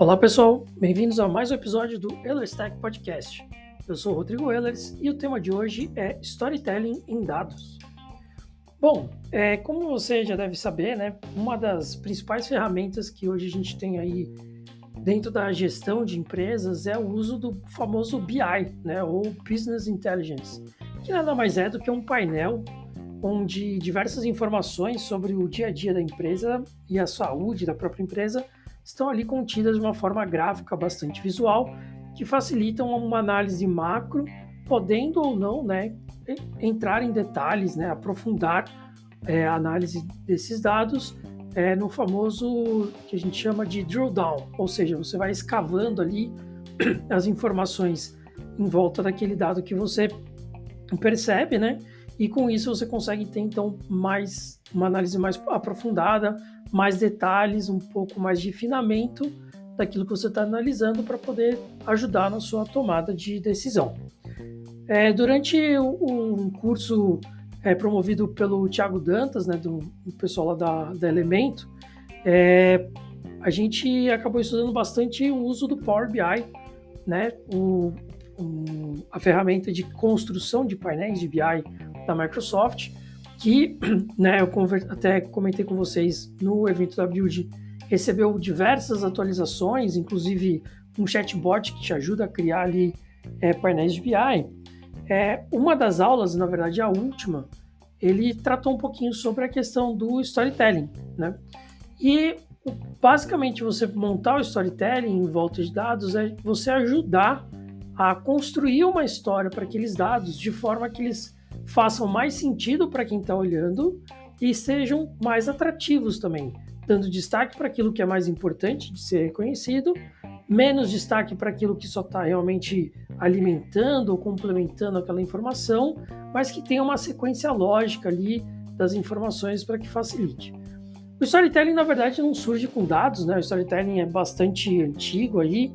Olá pessoal, bem-vindos a mais um episódio do Ellerstack Podcast. Eu sou o Rodrigo Ehlers e o tema de hoje é Storytelling em Dados. Bom, é, como você já deve saber, né, uma das principais ferramentas que hoje a gente tem aí dentro da gestão de empresas é o uso do famoso BI, né, ou Business Intelligence, que nada mais é do que um painel onde diversas informações sobre o dia a dia da empresa e a saúde da própria empresa estão ali contidas de uma forma gráfica bastante visual, que facilitam uma análise macro, podendo ou não né, entrar em detalhes, né, aprofundar é, a análise desses dados é, no famoso que a gente chama de drill down, ou seja, você vai escavando ali as informações em volta daquele dado que você percebe, né? E com isso você consegue ter então mais uma análise mais aprofundada, mais detalhes, um pouco mais de refinamento daquilo que você está analisando para poder ajudar na sua tomada de decisão. É, durante um curso é, promovido pelo Thiago Dantas, né, do, do pessoal lá da, da Elemento, é, a gente acabou estudando bastante o uso do Power BI, né, o, o, a ferramenta de construção de painéis de BI da Microsoft, que né, eu até comentei com vocês no evento da Build, recebeu diversas atualizações, inclusive um chatbot que te ajuda a criar ali é, painéis de BI. É, uma das aulas, na verdade a última, ele tratou um pouquinho sobre a questão do storytelling, né? E basicamente você montar o storytelling em volta de dados é você ajudar a construir uma história para aqueles dados de forma que eles façam mais sentido para quem está olhando e sejam mais atrativos também, dando destaque para aquilo que é mais importante de ser reconhecido, menos destaque para aquilo que só está realmente alimentando ou complementando aquela informação, mas que tenha uma sequência lógica ali das informações para que facilite. O storytelling, na verdade, não surge com dados, né? O storytelling é bastante antigo aí,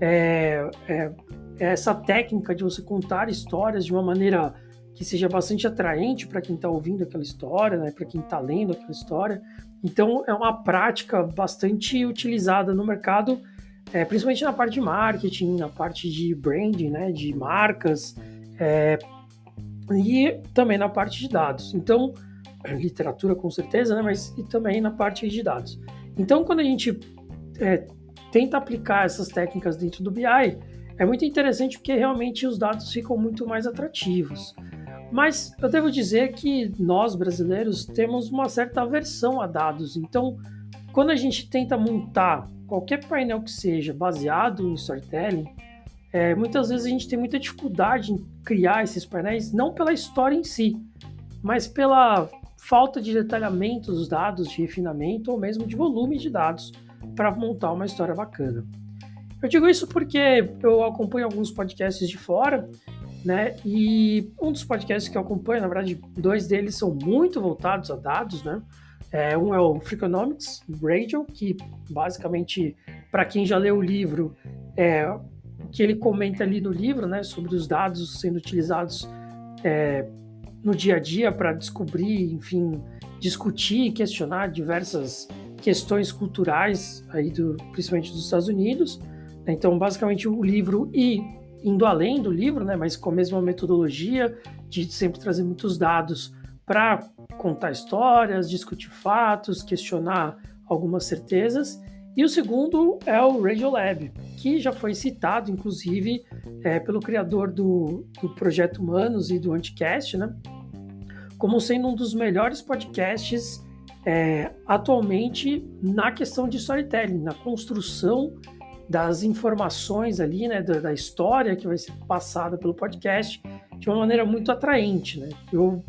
é, é, é essa técnica de você contar histórias de uma maneira que seja bastante atraente para quem está ouvindo aquela história, né, para quem está lendo aquela história. Então, é uma prática bastante utilizada no mercado, é, principalmente na parte de marketing, na parte de branding, né, de marcas, é, e também na parte de dados. Então, literatura com certeza, né, mas e também na parte de dados. Então, quando a gente é, tenta aplicar essas técnicas dentro do BI, é muito interessante porque realmente os dados ficam muito mais atrativos. Mas eu devo dizer que nós brasileiros temos uma certa aversão a dados. Então, quando a gente tenta montar qualquer painel que seja baseado em storytelling, é, muitas vezes a gente tem muita dificuldade em criar esses painéis, não pela história em si, mas pela falta de detalhamento dos dados, de refinamento ou mesmo de volume de dados para montar uma história bacana. Eu digo isso porque eu acompanho alguns podcasts de fora né? E um dos podcasts que eu acompanho, na verdade, dois deles são muito voltados a dados, né? É, um é o Freakonomics Radio, que basicamente, para quem já leu o livro, é que ele comenta ali no livro, né, sobre os dados sendo utilizados é, no dia a dia para descobrir, enfim, discutir e questionar diversas questões culturais aí do, principalmente dos Estados Unidos. Então, basicamente, o livro e indo além do livro, né, mas com a mesma metodologia de sempre trazer muitos dados para contar histórias, discutir fatos, questionar algumas certezas. E o segundo é o Radiolab, que já foi citado, inclusive, é, pelo criador do, do Projeto Humanos e do Anticast, né, como sendo um dos melhores podcasts é, atualmente na questão de storytelling, na construção das informações ali, né, da, da, história que vai ser passada pelo podcast de uma maneira muito atraente, né? Eu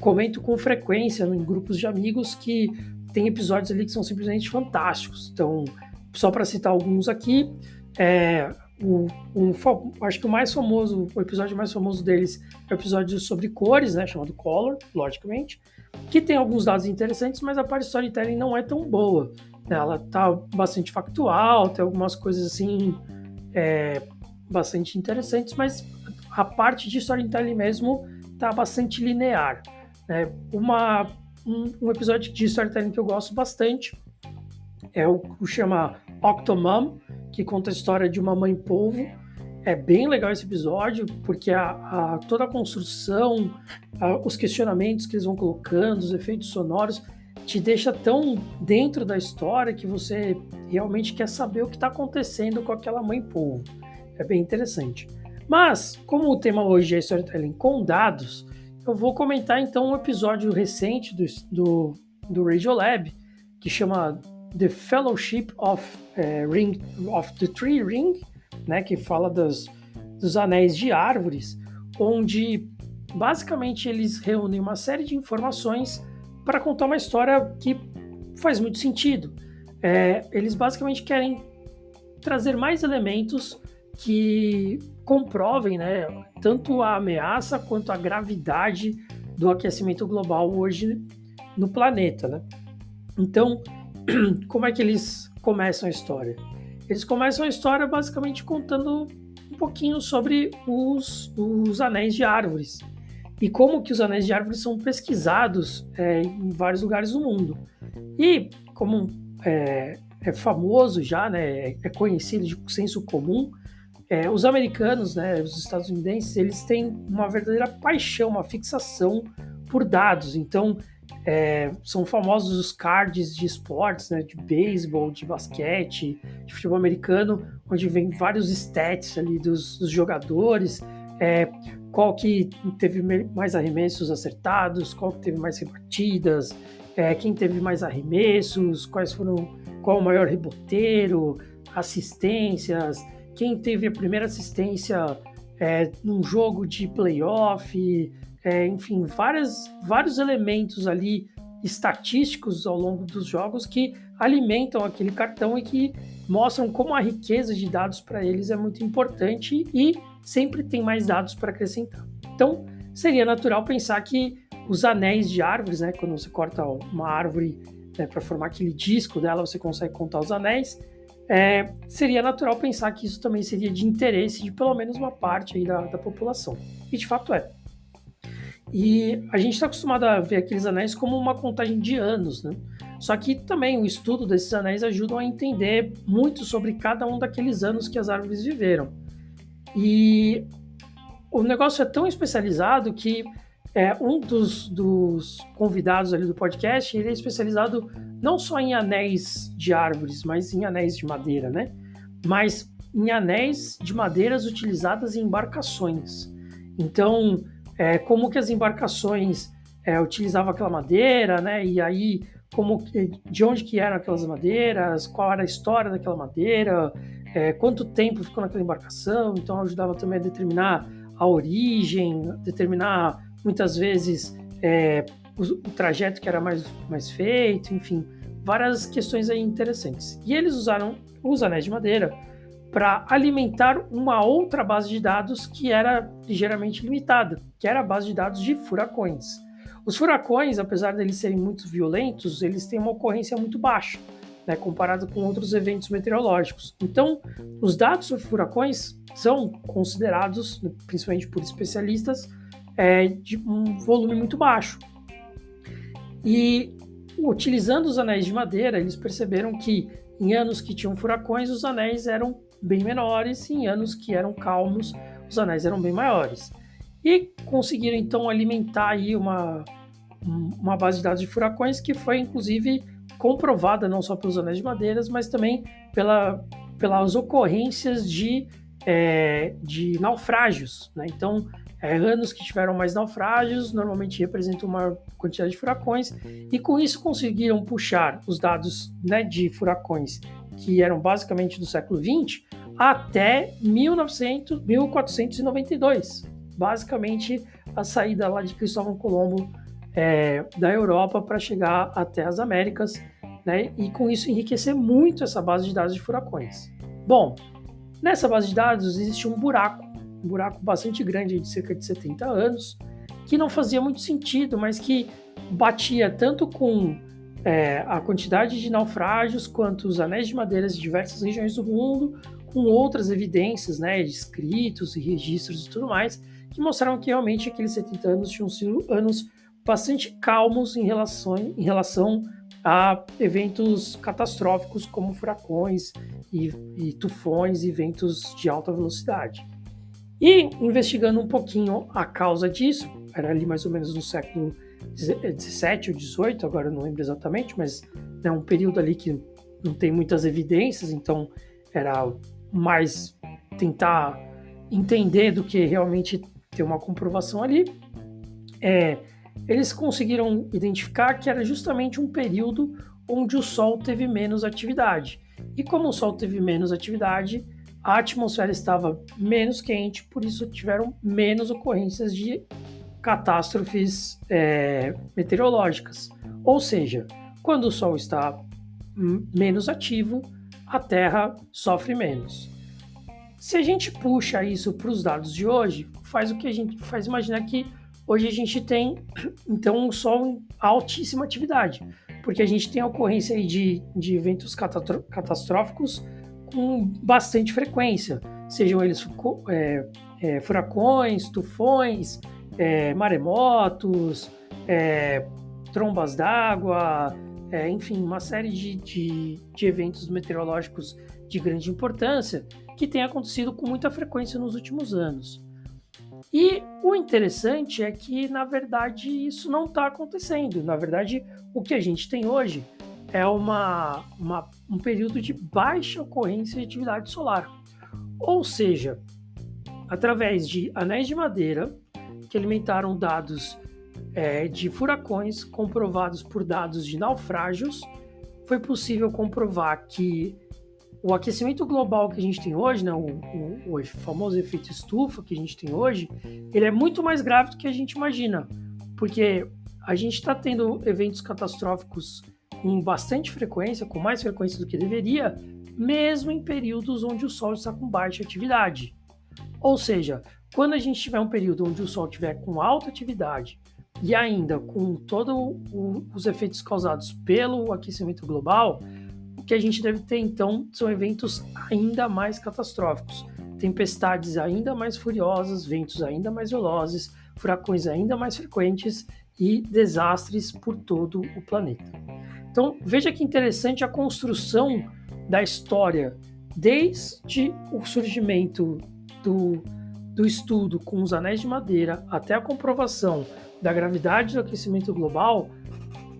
comento com frequência em grupos de amigos que tem episódios ali que são simplesmente fantásticos. Então, só para citar alguns aqui, é, o, acho que o mais famoso, o episódio mais famoso deles é o episódio sobre cores, né, chamado Color, logicamente, que tem alguns dados interessantes, mas a parte storytelling não é tão boa. Ela tá bastante factual, tem algumas coisas assim é, bastante interessantes, mas a parte de storytelling mesmo tá bastante linear. Né? Uma, um, um, episódio de storytelling que eu gosto bastante é o que chama Octomom, que conta a história de uma mãe polvo. É bem legal esse episódio, porque a, a toda a construção, a, os questionamentos que eles vão colocando, os efeitos sonoros, te deixa tão dentro da história que você realmente quer saber o que está acontecendo com aquela mãe polvo. É bem interessante. Mas, como o tema hoje é storytelling com dados, eu vou comentar então um episódio recente do, do, do Radiolab, que chama The Fellowship of, uh, Ring, of the Tree Ring, né, que fala dos, dos anéis de árvores, onde basicamente eles reúnem uma série de informações para contar uma história que faz muito sentido. É, eles basicamente querem trazer mais elementos que comprovem né, tanto a ameaça quanto a gravidade do aquecimento global hoje no planeta. Né? Então, como é que eles começam a história? Eles começam a história basicamente contando um pouquinho sobre os, os anéis de árvores e como que os anéis de árvores são pesquisados é, em vários lugares do mundo. E como é, é famoso já, né, é conhecido de senso comum, é, os americanos, né, os estadunidenses, eles têm uma verdadeira paixão, uma fixação por dados. Então, é, são famosos os cards de esportes, né, de beisebol, de basquete, de futebol americano, onde vem vários stats ali dos, dos jogadores, é, qual que teve mais arremessos acertados, qual que teve mais rebatidas, é, quem teve mais arremessos, quais foram, qual o maior reboteiro, assistências, quem teve a primeira assistência é, num jogo de playoff, é, enfim, várias, vários elementos ali estatísticos ao longo dos jogos que alimentam aquele cartão e que mostram como a riqueza de dados para eles é muito importante e sempre tem mais dados para acrescentar. Então, seria natural pensar que os anéis de árvores, né, quando você corta uma árvore né, para formar aquele disco dela, você consegue contar os anéis. É, seria natural pensar que isso também seria de interesse de pelo menos uma parte da, da população. E de fato é. E a gente está acostumado a ver aqueles anéis como uma contagem de anos, né? Só que também o estudo desses anéis ajuda a entender muito sobre cada um daqueles anos que as árvores viveram. E o negócio é tão especializado que é, um dos, dos, convidados ali do podcast ele é especializado não só em anéis de árvores, mas em anéis de madeira, né? Mas em anéis de madeiras utilizadas em embarcações. Então, é, como que as embarcações é, utilizavam aquela madeira, né? E aí, como de onde que eram aquelas madeiras, qual era a história daquela madeira, é, quanto tempo ficou naquela embarcação. Então, ajudava também a determinar a origem, determinar muitas vezes é, o, o, trajeto que era mais, mais feito, enfim, várias questões aí interessantes. E eles usaram os anéis de madeira para alimentar uma outra base de dados que era ligeiramente limitada, que era a base de dados de furacões. Os furacões, apesar de eles serem muito violentos, eles têm uma ocorrência muito baixa, né, comparado com outros eventos meteorológicos. Então, os dados sobre furacões são considerados, principalmente por especialistas, é, de um volume muito baixo. E utilizando os anéis de madeira, eles perceberam que em anos que tinham furacões, os anéis eram bem menores, e em anos que eram calmos, os anéis eram bem maiores. E conseguiram então alimentar aí uma, uma base de dados de furacões que foi inclusive comprovada não só pelos anéis de madeiras, mas também pela, pelas ocorrências de, é, de naufrágios. Né? Então, é, anos que tiveram mais naufrágios normalmente representam uma quantidade de furacões, e com isso conseguiram puxar os dados né, de furacões que eram basicamente do século XX, até 1900, 1492. Basicamente, a saída lá de Cristóvão Colombo é, da Europa para chegar até as Américas, né? E com isso enriquecer muito essa base de dados de furacões. Bom, nessa base de dados existe um buraco, um buraco bastante grande de cerca de 70 anos, que não fazia muito sentido, mas que batia tanto com é, a quantidade de naufrágios quanto os anéis de madeiras de diversas regiões do mundo, com outras evidências, né, de escritos e registros e tudo mais, que mostraram que realmente aqueles 70 anos tinham sido anos bastante calmos em relação, em relação a eventos catastróficos como furacões e, e tufões e ventos de alta velocidade. E investigando um pouquinho a causa disso, era ali mais ou menos no século 17 ou 18, agora não lembro exatamente, mas é um período ali que não tem muitas evidências, então era mais tentar entender do que realmente ter uma comprovação ali. É, eles conseguiram identificar que era justamente um período onde o Sol teve menos atividade. E como o Sol teve menos atividade, a atmosfera estava menos quente, por isso tiveram menos ocorrências de catástrofes é, meteorológicas. Ou seja, quando o Sol está menos ativo, a Terra sofre menos. Se a gente puxa isso para os dados de hoje, faz o que a gente faz imaginar que hoje a gente tem então um Sol altíssima atividade, porque a gente tem a ocorrência de, de eventos catastróficos com bastante frequência, sejam eles é, é, furacões, tufões, é, maremotos, é, trombas d'água, é, enfim, uma série de, de, de, eventos meteorológicos de grande importância que tem acontecido com muita frequência nos últimos anos. E o interessante é que, na verdade, isso não está acontecendo. Na verdade, o que a gente tem hoje é uma, uma, um período de baixa ocorrência de atividade solar. Ou seja, através de anéis de madeira que alimentaram dados é, de furacões comprovados por dados de naufrágios, foi possível comprovar que o aquecimento global que a gente tem hoje, né, o, o, o, famoso efeito estufa que a gente tem hoje, ele é muito mais grave do que a gente imagina, porque a gente está tendo eventos catastróficos com bastante frequência, com mais frequência do que deveria, mesmo em períodos onde o Sol está com baixa atividade. Ou seja, quando a gente tiver um período onde o Sol estiver com alta atividade e ainda com todos os efeitos causados pelo aquecimento global, que a gente deve ter então são eventos ainda mais catastróficos, tempestades ainda mais furiosas, ventos ainda mais velozes, furacões ainda mais frequentes e desastres por todo o planeta. Então veja que interessante a construção da história desde o surgimento do do estudo com os anéis de madeira até a comprovação da gravidade do aquecimento global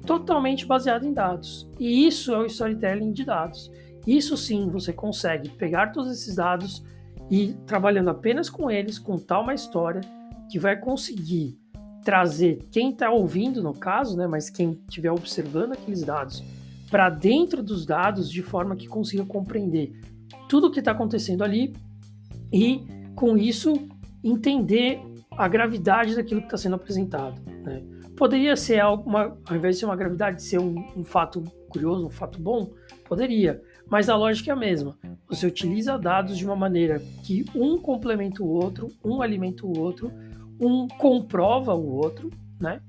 totalmente baseado em dados. E isso é o storytelling de dados. Isso sim, você consegue pegar todos esses dados e trabalhando apenas com eles, contar uma história que vai conseguir trazer quem está ouvindo, no caso, né, mas quem estiver observando aqueles dados, para dentro dos dados de forma que consiga compreender tudo o que está acontecendo ali e com isso, entender a gravidade daquilo que está sendo apresentado. Né? Poderia ser uma, ao invés de ser uma gravidade, ser um, um, fato curioso, um fato bom, poderia, mas a lógica é a mesma. Você utiliza dados de uma maneira que um complementa o outro, um alimenta o outro, um comprova o outro, né?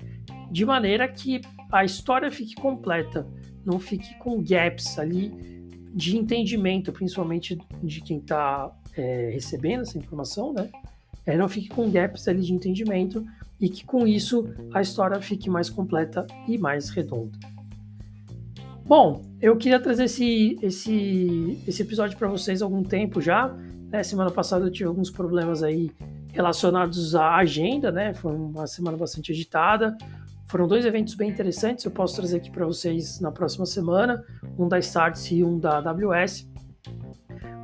De maneira que a história fique completa, não fique com gaps ali de entendimento, principalmente de quem está é, recebendo essa informação, né? É, não fique com gaps ali de entendimento e que com isso a história fique mais completa e mais redonda. Bom, eu queria trazer esse, esse, esse episódio para vocês há algum tempo já. Né? Semana passada eu tive alguns problemas aí relacionados à agenda, né? Foi uma semana bastante agitada. Foram dois eventos bem interessantes, eu posso trazer aqui para vocês na próxima semana, um da Starts e um da AWS.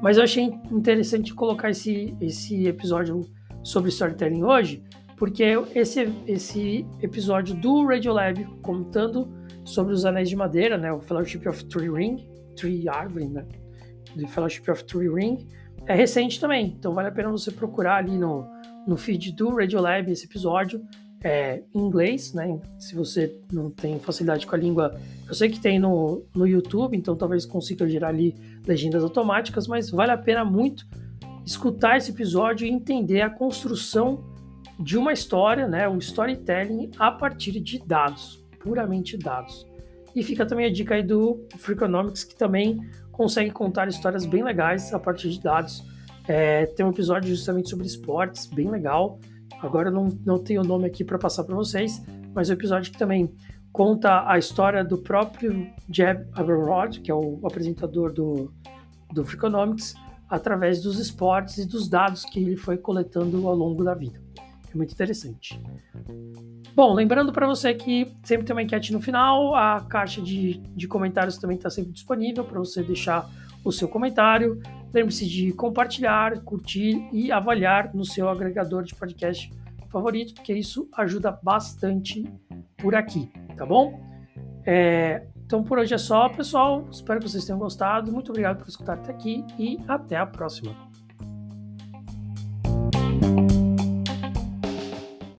Mas eu achei interessante colocar esse, esse episódio sobre storytelling hoje, porque esse, esse episódio do Radiolab contando sobre os anéis de madeira, né, o Fellowship of Tree Ring, Tree Árvore, né, do Fellowship of Tree Ring, é recente também, então vale a pena você procurar ali no, no feed do Radiolab esse episódio é, em inglês, né? Se você não tem facilidade com a língua, eu sei que tem no, no YouTube, então talvez consiga gerar ali legendas automáticas, mas vale a pena muito escutar esse episódio e entender a construção de uma história, né? O storytelling a partir de dados, puramente dados. E fica também a dica aí do Freakonomics, que também consegue contar histórias bem legais a partir de dados. É, tem um episódio justamente sobre esportes, bem legal. Agora eu não, não tenho o nome aqui para passar para vocês, mas o episódio que também conta a história do próprio Jeb Abelrod, que é o apresentador do, do Freakonomics, através dos esportes e dos dados que ele foi coletando ao longo da vida. É muito interessante. Bom, lembrando para você que sempre tem uma enquete no final, a caixa de, de comentários também está sempre disponível para você deixar o seu comentário. Lembre-se de compartilhar, curtir e avaliar no seu agregador de podcast favorito, porque isso ajuda bastante por aqui, tá bom? É, então por hoje é só, pessoal. Espero que vocês tenham gostado. Muito obrigado por escutar até aqui e até a próxima.